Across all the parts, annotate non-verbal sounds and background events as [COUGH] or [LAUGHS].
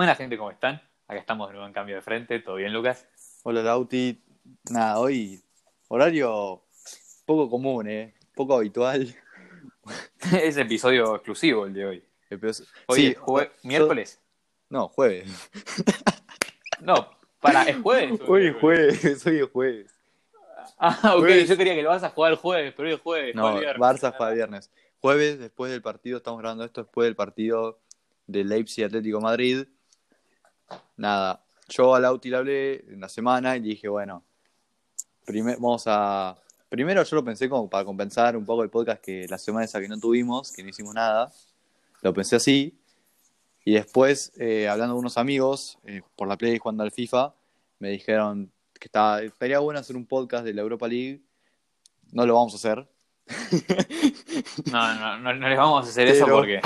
Buena gente, ¿cómo están? Acá estamos de nuevo en cambio de frente. ¿Todo bien, Lucas? Hola, Lauti. Nada, hoy horario poco común, ¿eh? Poco habitual. [LAUGHS] es episodio exclusivo el de hoy. Episodio- Hoy Sí, es jue- miércoles. No, jueves. [LAUGHS] No, para, ¿es jueves? [LAUGHS] Hoy es jueves, hoy es jueves. Ah, ok, Jueves. yo quería que lo vas a jugar el jueves, pero hoy es jueves. No, viernes. Barça juega viernes. Jueves, después del partido, estamos grabando esto después del partido de Leipzig Atlético Madrid. Nada, yo a Lauti le hablé en la semana y dije, bueno, primer, vamos a... Primero yo lo pensé como para compensar un poco el podcast que la semana esa que no tuvimos, que no hicimos nada. Lo pensé así. Y después, eh, hablando con unos amigos eh, por la Play jugando al FIFA, me dijeron que estaría bueno hacer un podcast de la Europa League. No lo vamos a hacer. [LAUGHS] No, no, no, no les vamos a hacer eso porque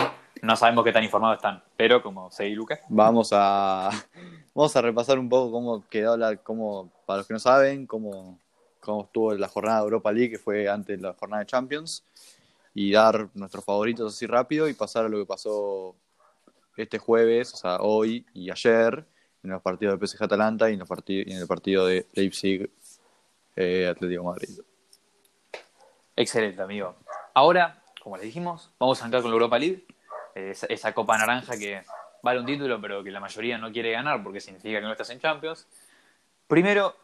no sabemos qué tan informados están. Pero como seguí Lucas. Vamos a vamos a repasar un poco cómo quedó la, cómo, para los que no saben, cómo, cómo estuvo la jornada de Europa League, que fue antes de la jornada de Champions, y dar nuestros favoritos así rápido y pasar a lo que pasó este jueves, o sea, hoy y ayer, en los partidos de PSG Atalanta y en, los partidos, y en el partido de Leipzig eh, Atlético Madrid. Excelente, amigo. Ahora, como les dijimos, vamos a entrar con la Europa League. Esa, esa copa naranja que vale un título, pero que la mayoría no quiere ganar porque significa que no estás en Champions. Primero,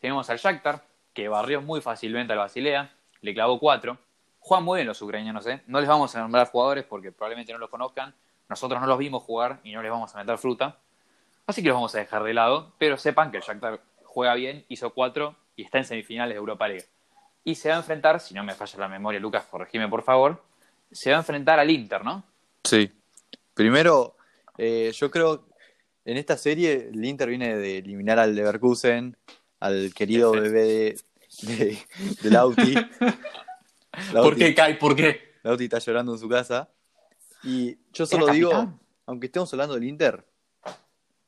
tenemos al Shakhtar, que barrió muy fácilmente al Basilea, le clavó cuatro. Juegan muy bien los ucranianos, ¿eh? No les vamos a nombrar jugadores porque probablemente no los conozcan. Nosotros no los vimos jugar y no les vamos a meter fruta. Así que los vamos a dejar de lado, pero sepan que el Shakhtar juega bien, hizo cuatro y está en semifinales de Europa League. Y se va a enfrentar, si no me falla la memoria, Lucas, corregime por favor, se va a enfrentar al Inter, ¿no? Sí. Primero, eh, yo creo en esta serie el Inter viene de eliminar al Leverkusen, al querido bebé de, de, de Lauti. Lauti- [LAUGHS] ¿Por qué, Kai? ¿Por qué? Lauti está llorando en su casa. Y yo solo ¿Era digo, aunque estemos hablando del Inter,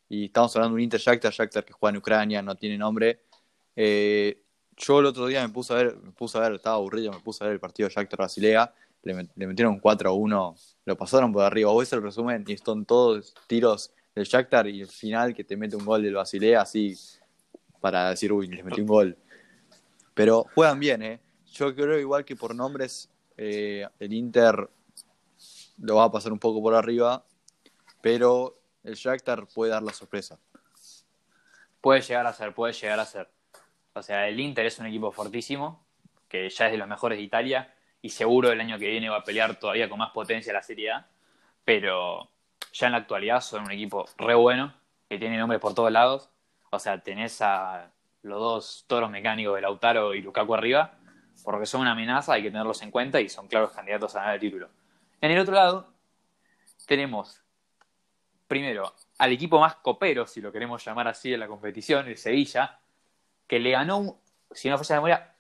y estamos hablando de un Inter Shakhtar, Shakhtar que juega en Ucrania, no tiene nombre. eh, yo el otro día me puse a ver, me puse a ver, estaba aburrido, me puse a ver el partido de Shakhtar Basilea, le, le metieron 4 a 1, lo pasaron por arriba. Vos ves el resumen y son todos tiros del Shakhtar y el final que te mete un gol del Basilea así para decir, uy, les metí un gol. Pero juegan bien, ¿eh? Yo creo igual que por nombres eh, el Inter lo va a pasar un poco por arriba, pero el Shakhtar puede dar la sorpresa. Puede llegar a ser, puede llegar a ser. O sea, el Inter es un equipo fortísimo, que ya es de los mejores de Italia, y seguro el año que viene va a pelear todavía con más potencia la Serie A, pero ya en la actualidad son un equipo re bueno, que tiene nombres por todos lados. O sea, tenés a los dos toros mecánicos de Lautaro y Lukaku arriba, porque son una amenaza, hay que tenerlos en cuenta y son claros candidatos a ganar el título. En el otro lado, tenemos primero al equipo más copero, si lo queremos llamar así, en la competición, el Sevilla, que le ganó, si no falla la memoria,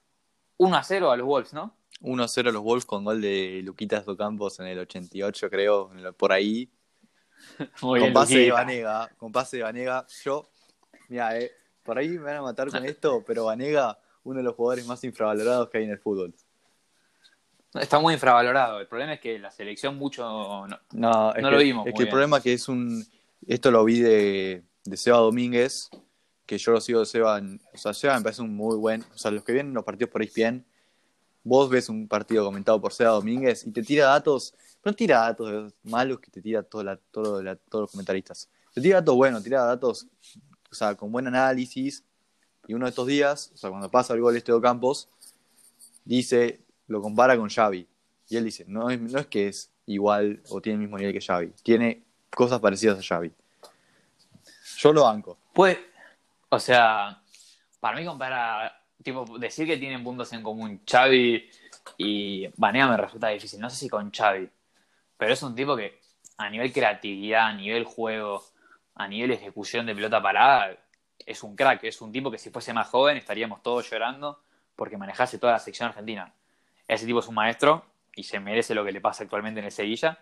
1 a 0 a los Wolves, ¿no? 1-0 a los Wolves con gol de Luquitas Docampos en el 88, creo, por ahí. [LAUGHS] Muy con pase de. Vanega, con pase de Vanega. Yo, mira, eh, por ahí me van a matar con esto, [LAUGHS] pero Vanega, uno de los jugadores más infravalorados que hay en el fútbol. Está muy infravalorado. El problema es que la selección mucho no, No, que, lo vimos Es que el problema es que es un. Esto lo vi de, de Seba Domínguez, que yo lo sigo de Seba. en- o sea, Seba me parece un muy buen. O sea, los que vienen los partidos por ESPN, vos ves un partido comentado por Seba Domínguez y te tira datos. No tira datos malos que te tira todo la, todo la- todos los comentaristas. Te tira datos buenos, tira datos. O sea, con buen análisis. Y uno de estos días, o sea, cuando pasa el gol este de Campos, dice, lo compara con Xavi. Y él dice, no es, no es que es igual o tiene el mismo nivel que Xavi, tiene cosas parecidas a Xavi. Yo lo banco. Puede, o sea, para mí compara, tipo, decir que tienen puntos en común Xavi y Vanega me resulta difícil. No sé si con Xavi, pero es un tipo que a nivel creatividad, a nivel juego, a nivel ejecución de pelota parada, es un crack. Es un tipo que si fuese más joven estaríamos todos llorando porque manejase toda la sección argentina. Ese tipo es un maestro y se merece lo que le pasa actualmente en el Sevilla.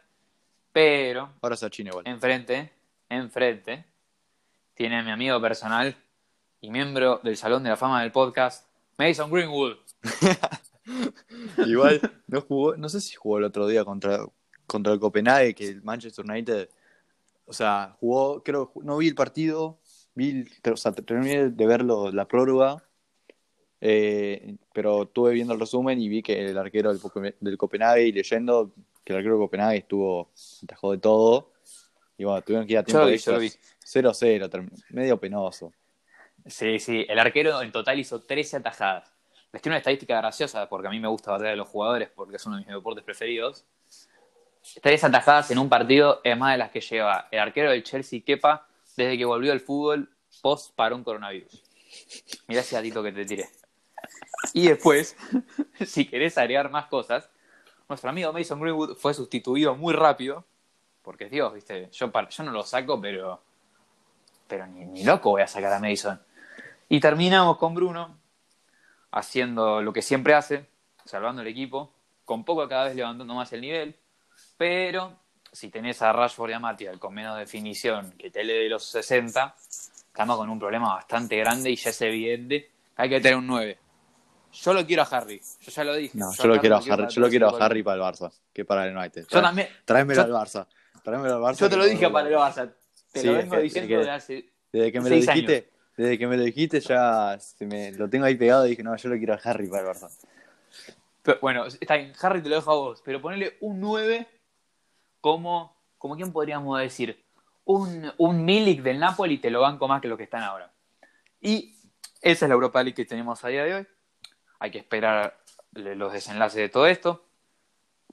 Pero Ahora es China igual. enfrente, enfrente, tiene a mi amigo personal y miembro del Salón de la Fama del podcast, Mason Greenwood. [LAUGHS] Igual no jugó, no sé si jugó el otro día contra, contra el Copenhague, que el Manchester United o sea, jugó, creo, no vi el partido, vi, o sea, terminé de verlo, la prórroga, eh, pero estuve viendo el resumen y vi que el arquero del, del Copenhague y leyendo que el arquero de Copenhague estuvo, atajó de todo. Y bueno, tuvieron que ir a tiempo de 0-0, medio penoso. Sí, sí, el arquero en total hizo 13 atajadas. Les tiene una estadística graciosa porque a mí me gusta bater a los jugadores porque es uno de mis deportes preferidos. Tres atajadas en un partido es más de las que lleva el arquero del Chelsea, Kepa, desde que volvió al fútbol post un coronavirus. Mirá ese datito que te tiré. Y después, [LAUGHS] si querés agregar más cosas, nuestro amigo Mason Greenwood fue sustituido muy rápido, porque Dios, viste, yo, yo no lo saco, pero, pero ni loco voy a sacar a Mason. Y terminamos con Bruno haciendo lo que siempre hace, salvando el equipo, con poco cada vez levantando más el nivel, pero si tenés a Rashford y a Martial con menos definición que Tele de los 60, estamos con un problema bastante grande y ya es evidente que hay que tener un 9. Yo lo quiero a Harry, yo ya lo dije. No, yo, lo quiero a Harry, yo lo quiero a Harry para el Barça, que para el United. Yo también. Tráemelo al Barça. Tráemelo al Barça. Yo te lo dije para el Barça. Te lo vengo diciendo desde hace. Desde que me lo dijiste, desde que me lo dijiste ya lo tengo ahí pegado y dije, no, yo lo quiero a Harry para el Barça. bueno, está bien, Harry te lo dejo a vos, pero ponele un 9 como, como quién podríamos decir, un, un Milik del Napoli te lo banco más que lo que están ahora. Y esa es la Europa League que tenemos a día de hoy. Hay que esperar los desenlaces de todo esto.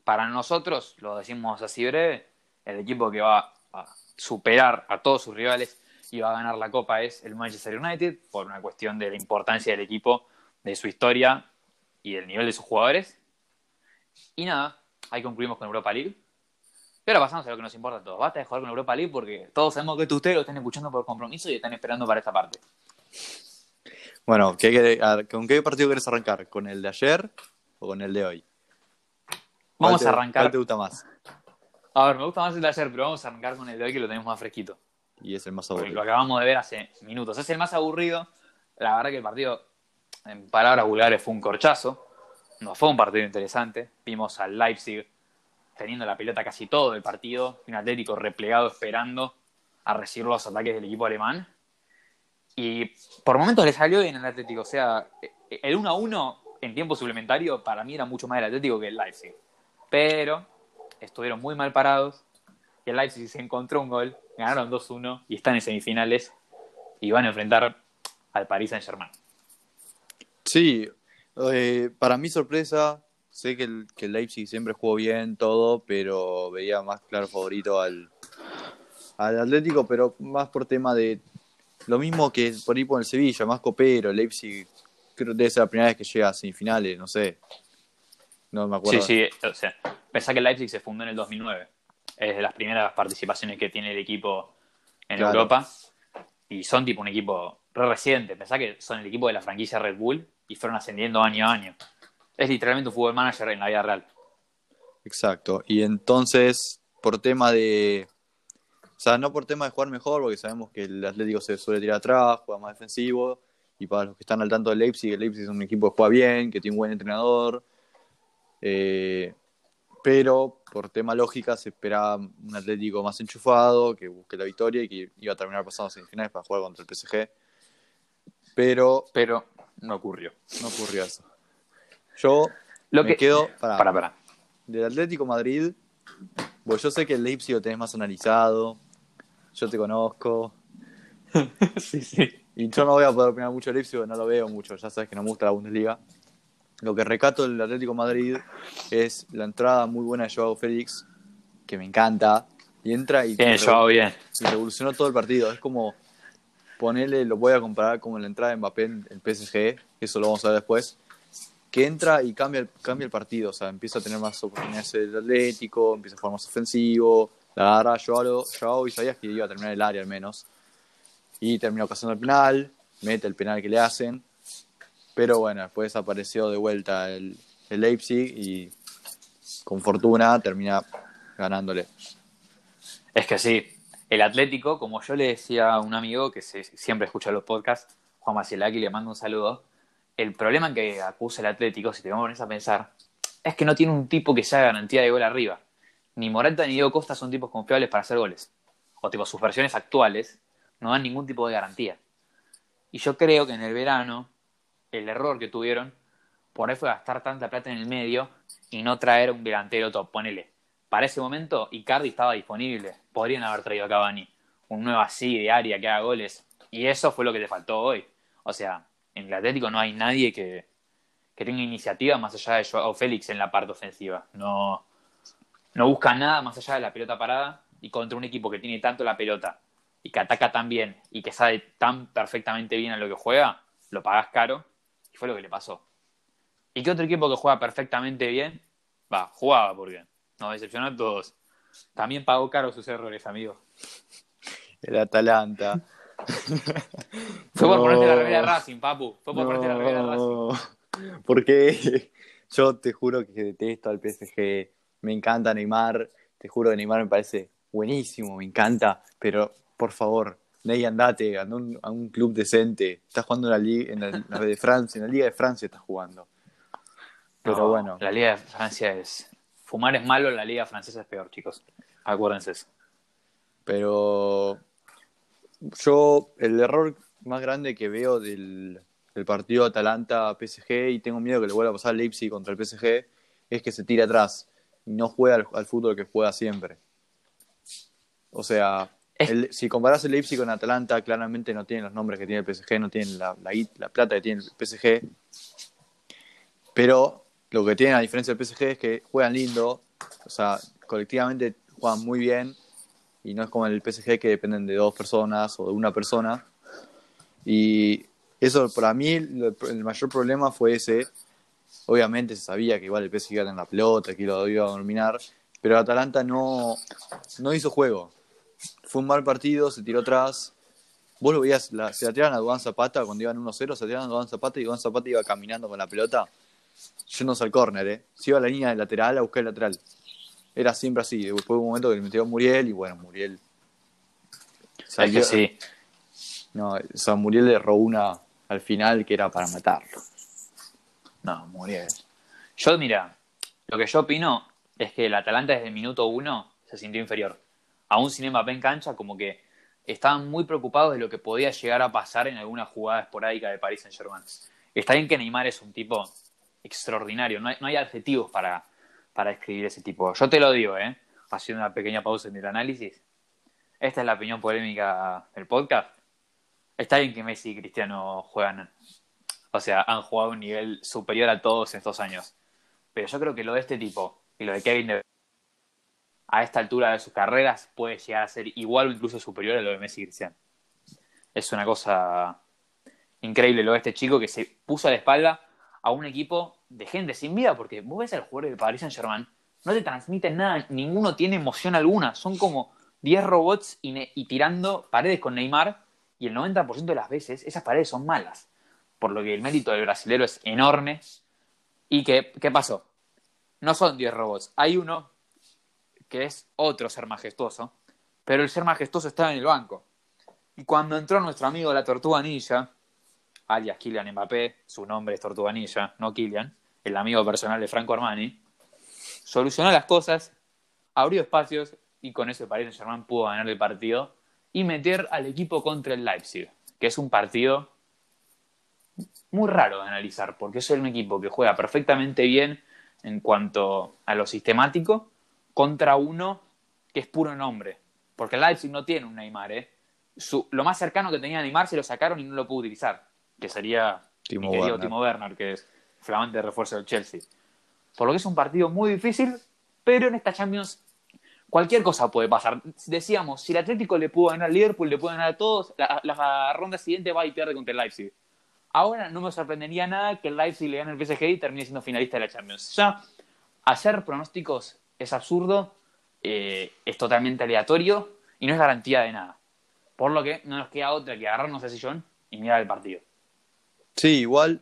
Para nosotros, lo decimos así breve, el equipo que va a superar a todos sus rivales y va a ganar la Copa es el Manchester United, por una cuestión de la importancia del equipo, de su historia y el nivel de sus jugadores. Y nada, ahí concluimos con Europa League. Pero pasamos a lo que nos importa a todos. Basta de jugar con Europa League porque todos sabemos que ustedes lo están escuchando por compromiso y están esperando para esta parte. Bueno, ¿con qué partido quieres arrancar? ¿Con el de ayer o con el de hoy? Vamos a arrancar. ¿Cuál te gusta más? A ver, me gusta más el de ayer, pero vamos a arrancar con el de hoy que lo tenemos más fresquito. Y es el más aburrido. lo acabamos de ver hace minutos. Es el más aburrido. La verdad que el partido, en palabras vulgares, fue un corchazo. No fue un partido interesante. Vimos al Leipzig teniendo la pelota casi todo el partido, un Atlético replegado esperando a recibir los ataques del equipo alemán. Y por momentos le salió bien el Atlético, o sea, el 1 a 1 en tiempo suplementario para mí era mucho más el Atlético que el Leipzig. Pero estuvieron muy mal parados y el Leipzig se encontró un gol, ganaron 2-1 y están en semifinales y van a enfrentar al Paris Saint-Germain. Sí, eh, para mi sorpresa, sé que el, que Leipzig siempre jugó bien todo, pero veía más claro favorito al, al Atlético, pero más por tema de lo mismo que por ahí por el Sevilla, más copero, Leipzig creo que debe ser la primera vez que llega a semifinales, no sé. No me acuerdo. Sí, sí, o sea, pensá que Leipzig se fundó en el 2009. Es de las primeras participaciones que tiene el equipo en Europa. Y son tipo un equipo re reciente. Pensá que son el equipo de la franquicia Red Bull y fueron ascendiendo año a año es literalmente un fútbol manager en la vida real. Exacto. Y entonces, por tema de. O sea, no por tema de jugar mejor, porque sabemos que el Atlético se suele tirar atrás, juega más defensivo. Y para los que están al tanto del Leipzig, el Leipzig es un equipo que juega bien, que tiene un buen entrenador. Eh, pero por tema lógica se esperaba un Atlético más enchufado, que busque la victoria y que iba a terminar pasando semifinales para jugar contra el PSG. Pero. Pero no ocurrió. No ocurrió eso. Yo lo me que... quedo para, para, para. Del Atlético Madrid, pues yo sé que el Leipzig lo tenés más analizado, yo te conozco. [LAUGHS] sí, sí. Y yo no voy a poder opinar mucho del Leipzig, no lo veo mucho, ya sabes que no me gusta la Bundesliga. Lo que recato del Atlético Madrid es la entrada muy buena de Joao Félix, que me encanta. Y entra y, bien, Joao, bien. y revolucionó todo el partido. Es como ponerle, lo voy a comparar con la entrada de Mbappé en el PSG, eso lo vamos a ver después que entra y cambia el, cambia el partido, o sea, empieza a tener más oportunidades el Atlético, empieza a jugar más ofensivo, la agarra Joao, Joao y sabías que iba a terminar el área al menos. Y terminó pasando el penal, mete el penal que le hacen, pero bueno, después apareció de vuelta el, Leipzig y con fortuna termina ganándole. Es que sí, el Atlético, como yo le decía a un amigo que siempre escucha los podcasts, Juan Macielaki, le mando un saludo, el problema que acusa el Atlético, si te vamos a pensar, es que no tiene un tipo que sea garantía de gol arriba. Ni Morata ni Diego Costa son tipos confiables para hacer goles. o tipo sus versiones actuales, no dan ningún tipo de garantía. Y yo creo que en el verano, el error que tuvieron, por ahí fue gastar tanta plata en el medio y no traer un delantero top. Ponele, para ese momento Icardi estaba disponible. Podrían haber traído a Cavani, un nuevo así de área que haga goles. Y eso fue lo que te faltó hoy. O sea, en el Atlético no hay nadie que, que tenga iniciativa más allá de Joao Félix en la parte ofensiva. No, no busca nada más allá de la pelota parada y contra un equipo que tiene tanto la pelota y que ataca tan bien y que sabe tan perfectamente bien a lo que juega, lo pagas caro y fue lo que le pasó. ¿Y qué otro equipo que juega perfectamente bien? Va, jugaba por bien. Nos decepcionó a todos. También pagó caro sus errores, amigo. El Atalanta. [LAUGHS] Fue por ponerte la remera de Racing, papu. Fue por ponerte la remera de Racing. Porque [LAUGHS] yo te juro que detesto al PSG. Me encanta Neymar. Te juro que Neymar me parece buenísimo, me encanta. Pero, por favor, Ney, andate, anda un- a un club decente. Estás jugando en la, liga, en, la, en la de Francia, en la Liga de Francia estás jugando. Pero No, bueno, La Liga de Francia es. Fumar es malo, la Liga Francesa es peor, chicos. Acuérdense eso. pero yo el error más grande que veo del, del partido Atalanta-PSG y tengo miedo que le vuelva a pasar al Leipzig contra el PSG es que se tira atrás y no juega al, al fútbol que juega siempre. O sea, si comparás el Leipzig con Atalanta, claramente no tienen los nombres que tiene el PSG, no tienen la, plata que tiene el PSG. Pero lo que tienen a diferencia del PSG es que juegan lindo, o sea, colectivamente juegan muy bien y no es como el PSG que dependen de dos personas o de una persona. Y eso para mí el, el mayor problema fue ese. Obviamente se sabía que igual el PSG iba a tener la pelota, que lo iba a dominar, pero Atalanta no hizo juego. Fue un mal partido, se tiró atrás. Vos lo veías, la- se la tiraban a Duan Zapata cuando iban 1-0, se la tiraban a Duan Zapata y Duan Zapata iba caminando con la pelota yéndose al córner, ¿eh? Se iba a la línea de lateral a buscar el lateral. Era siempre así. Después hubo un momento que le metió a Muriel y bueno, Muriel. Es que sí. No, o sea, Muriel le robó una al final que era para matarlo. No, Muriel. Yo, mira, lo que yo opino es que el Atalanta desde el minuto uno se sintió inferior. Aún sin Mbappé en cancha, como que estaban muy preocupados de lo que podía llegar a pasar en alguna jugada esporádica de Paris Saint-Germain. Está bien que Neymar es un tipo extraordinario, no hay, no hay adjetivos para, para describir ese tipo. Yo te lo digo, ¿eh? Haciendo una pequeña pausa en el análisis. Esta es la opinión polémica del podcast. Está bien que Messi y Cristiano juegan o sea, han jugado a un nivel superior a todos estos años. Pero yo creo que lo de este tipo y lo de Kevin De a esta altura de sus carreras puede llegar a ser igual o incluso superior a lo de Messi y Cristiano. Es una cosa increíble lo de este chico que se puso a la espalda a un equipo de gente sin vida, porque vos ves al jugador del Paris Saint Germain, no te transmiten nada, ninguno tiene emoción alguna, son como 10 robots y, tirando paredes con Neymar, y el 90% de las veces esas paredes son malas por lo que el mérito del brasilero es enorme. ¿Y qué, qué pasó? No son 10 robots, hay uno que es otro ser majestuoso, pero el ser majestuoso estaba en el banco. Y cuando entró nuestro amigo la Tortuga Ninja, alias Kylian Mbappé, su nombre es Tortuga Ninja, no Kylian, el amigo personal de Franco Armani, solucionó las cosas, abrió espacios y con eso el Paris Saint-Germain pudo ganar el partido y meter al equipo contra el Leipzig, que es un partido muy raro de analizar, porque es un equipo que juega perfectamente bien en cuanto a lo sistemático contra uno que es puro nombre. Porque el Leipzig no tiene un Neymar, ¿eh? Su- lo más cercano que tenía Neymar se lo sacaron y no lo pudo utilizar, que sería Timo mi Werner. Timo Werner, que es flamante refuerzo del Chelsea. Por lo que es un partido muy difícil, pero en esta Champions cualquier cosa puede pasar. Decíamos, si el Atlético le pudo ganar al Liverpool, le puede ganar a todos, la, la ronda siguiente va y pierde contra el Leipzig. Ahora no me sorprendería nada que el Leipzig le gane al PSG y termine siendo finalista de la Champions. Ya hacer pronósticos es absurdo, eh, es totalmente aleatorio y no es garantía de nada. Por lo que no nos queda otra que agarrarnos al sillón y mirar el partido. Sí, igual,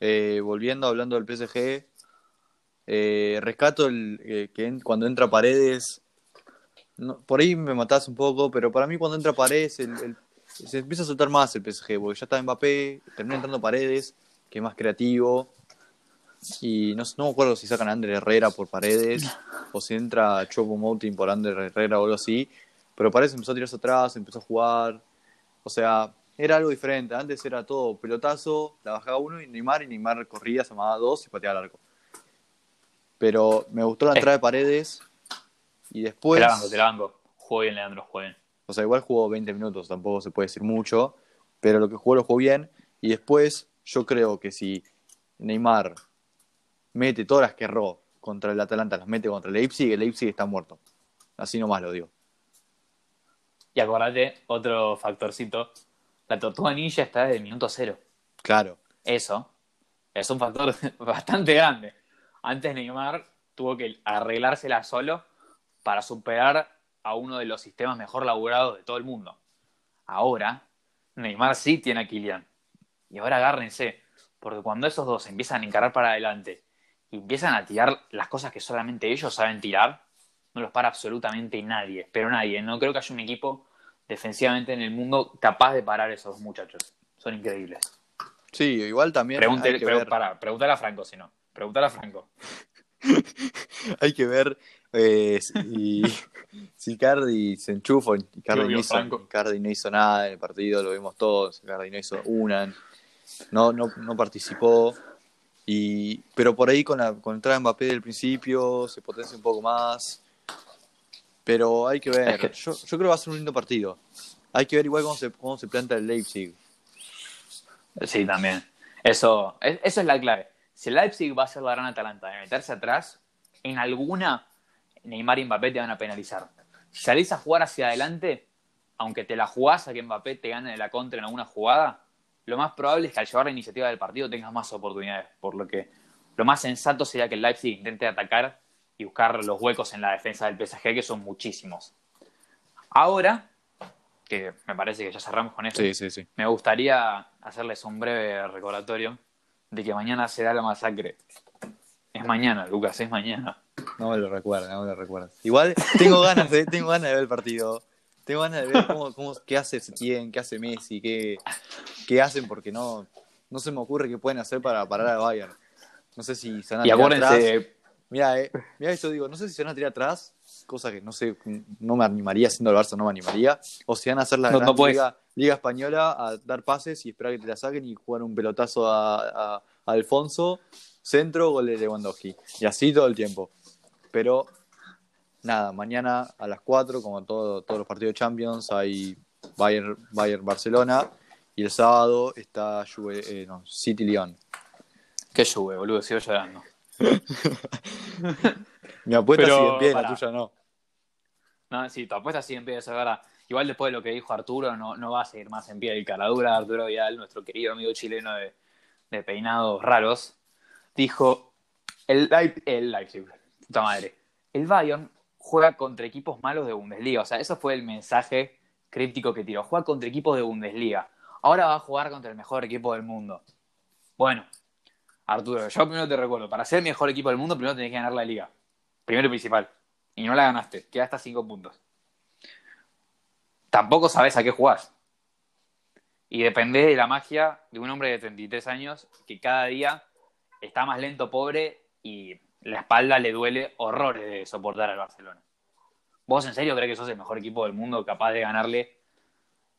eh, volviendo hablando del PSG, eh, rescato el, eh, que cuando entra Paredes, por ahí me matás un poco, pero para mí cuando entra Paredes el- el- se empieza a soltar más el PSG, porque ya está Mbappé, termina entrando Paredes, que es más creativo, y no, no me acuerdo si sacan a Ander Herrera por Paredes, o si entra Chopo Moting por Ander Herrera o algo así, Pero parece empezó a tirarse atrás, empezó a jugar. O sea, era algo diferente. Antes era todo pelotazo, la bajaba uno y Neymar, y Neymar corría, se llamaba dos y pateaba al arco. Pero me gustó la entrada de paredes y después. Te la banco, te la banco. Jugó bien, Leandro, jugó bien. O sea, igual jugó 20 minutos, tampoco se puede decir mucho, pero lo que jugó lo jugó bien. Y después, yo creo que si Neymar mete todas las que erró contra el Atalanta, las mete contra el Leipzig, el Leipzig está muerto. Así nomás lo digo. Y acordate, otro factorcito, la tortuga ninja está desde el minuto cero. Claro. Eso es un factor [LAUGHS] bastante grande. Antes Neymar tuvo que arreglársela solo para superar a uno de los sistemas mejor laburados de todo el mundo. Ahora, Neymar sí tiene a Kylian. Y ahora agárrense, porque cuando esos dos empiezan a encarar para adelante y empiezan a tirar las cosas que solamente ellos saben tirar, no los para absolutamente nadie, pero nadie. No creo que haya un equipo defensivamente en el mundo capaz de parar a esos muchachos. Son increíbles. Sí, igual también. Pregunte, hay que ver, para, pregúntale a Franco si no. Pregúntale a Franco. [LAUGHS] hay que ver eh, si, [LAUGHS] si Cardi se enchufa. Cardi no, hizo, Cardi no hizo nada en el partido, lo vimos todos. Cardi no hizo una. No, no, no participó. Y, pero por ahí con la con entrada de Mbappé del principio se potencia un poco más. Pero hay que ver. Yo, yo, creo que va a ser un lindo partido. Hay que ver igual cómo se, cómo se planta el Leipzig. Sí, también. Eso, eso es la clave. Si el Leipzig va a ser la gran Atalanta de meterse atrás, en alguna Neymar y Mbappé te van a penalizar. Si salís a jugar hacia adelante, aunque te la jugás a que Mbappé te gane de la contra en alguna jugada, lo más probable es que al llevar la iniciativa del partido tengas más oportunidades. Por lo que lo más sensato sería que el Leipzig intente atacar y buscar los huecos en la defensa del PSG, que son muchísimos. Ahora, que me parece que ya cerramos con esto, me gustaría hacerles un breve recordatorio de que mañana será la masacre. Es mañana, Lucas, es mañana. No me lo recuerda, no me lo recuerda. Igual tengo ganas de, tengo ganas de ver el partido. Tengo ganas de ver cómo, cómo, qué hace Setién, qué hace Messi, qué, qué hacen, porque no, no se me ocurre qué pueden hacer para parar al Bayern. No sé si se van a Y acuérdense, Mira, eh, mira esto digo, no sé si se van a tirar atrás, cosa que no sé, no me animaría, siendo el Barça no me animaría, o si van a hacer la gran Liga, Española a dar pases y esperar que te la saquen y jugar un pelotazo a, a, Alfonso, centro, gol de Lewandowski. Y así todo el tiempo. Pero nada, mañana a las 4, como todo, todos los partidos de Champions, hay Bayern, Bayern Barcelona y el sábado está Juve, eh, no, City León. Qué Juve, boludo, sigo llorando. [LAUGHS] Mi apuesta sigue en pie, la tuya no. No, sí, tu apuesta sigue en pie, eso es verdad. Igual después de lo que dijo Arturo, no, no va a seguir más en pie el caradura. Arturo Vidal, nuestro querido amigo chileno de, de peinados raros, dijo: el, el puta madre. El Bayern juega contra equipos malos de Bundesliga. O sea, eso fue el mensaje críptico que tiró. Juega contra equipos de Bundesliga. Ahora va a jugar contra el mejor equipo del mundo. Bueno, Arturo, yo primero te recuerdo, para ser el mejor equipo del mundo, primero tenés que ganar la liga. Primero y principal. Y no la ganaste, quedaste a cinco puntos. Tampoco sabes a qué jugás. Y depende de la magia de un hombre de 33 años que cada día está más lento, pobre y la espalda le duele horrores de soportar al Barcelona. ¿Vos en serio crees que sos el mejor equipo del mundo capaz de ganarle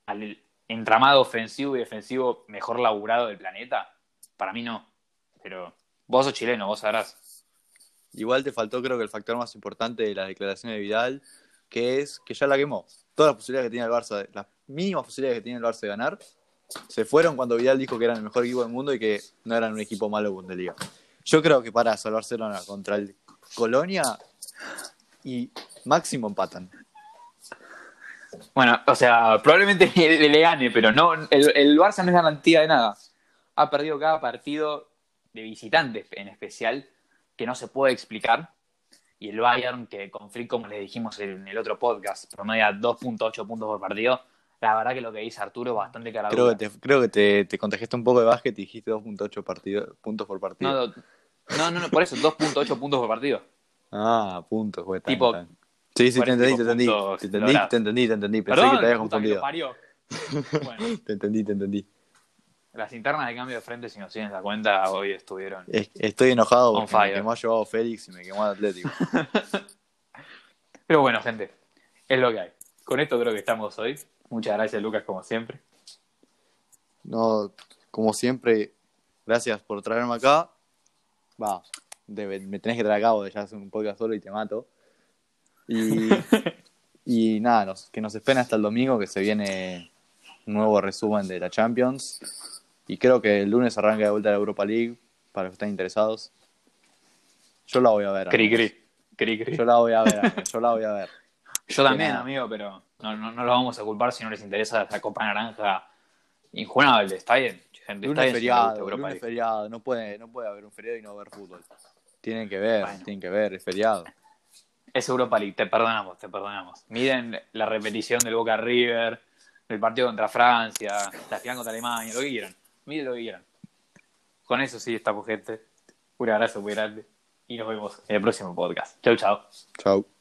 al entramado ofensivo y defensivo mejor laburado del planeta? Para mí no. Pero vos sos chileno, vos sabrás. Igual te faltó creo que el factor más importante de la declaración de Vidal, que es que ya la quemó. Todas las posibilidades que tiene el Barça, las mínimas posibilidades que tiene el Barça de ganar, se fueron cuando Vidal dijo que eran el mejor equipo del mundo y que no eran un equipo malo de Bundesliga. Yo creo que para el Barcelona contra el Colonia y máximo empatan. Bueno, o sea, probablemente [LAUGHS] le, gane, pero no, el, el Barça no es garantía de nada. Ha perdido cada partido de visitantes en especial que no se puede explicar. Y el Bayern, que con como les dijimos en el otro podcast, promedia 2.8 puntos por partido. La verdad que lo que dice Arturo es bastante cara. Creo que, te, creo que te, te contagiaste un poco de básquet y dijiste 2.8 puntos por partido. No, no, no, por eso, 2.8 puntos por partido. Ah, puntos, güey. Tipo, Sí, sí, te entendí, te entendí. Te entendí, te entendí, te entendí. Pensé que te había confundido. [LAUGHS] bueno. te entendí, te entendí. Las internas de cambio de frente, si no siguen la cuenta, hoy estuvieron. Estoy enojado porque me quemó a Félix y me quemó a Atlético. [LAUGHS] Pero bueno, gente, es lo que hay. con esto creo que estamos hoy. Muchas gracias, Lucas, como siempre. No, como siempre, gracias por traerme acá. Va, me tenés que traer acá, porque ya hace un podcast solo y te mato. Y, [LAUGHS] y nada, nos- que nos esperen hasta el domingo que se viene un nuevo resumen de la Champions. Y creo que el lunes arranca de vuelta la Europa League, para los que están interesados. Yo la voy a ver. Cri, cri. Cri, cri. Yo la voy a ver, yo la voy a ver. Yo también, nada. amigo, pero no, no, no lo vamos a culpar si no les interesa esa Copa Naranja injugable. Está bien, gente. Está Lunes bien les feriado, Europa lunes feriado, no puede, no puede haber un feriado y no haber fútbol. Tienen que ver, Bueno. tienen que ver, es feriado. Es Europa League, te perdonamos, te perdonamos. Miren la repetición del Boca River, el partido contra Francia, la final contra Alemania, lo que quieran. Miren lo que quieran. Con eso sí estamos, gente. Un abrazo muy grande y nos vemos en el próximo podcast. Chau, chau. Chau.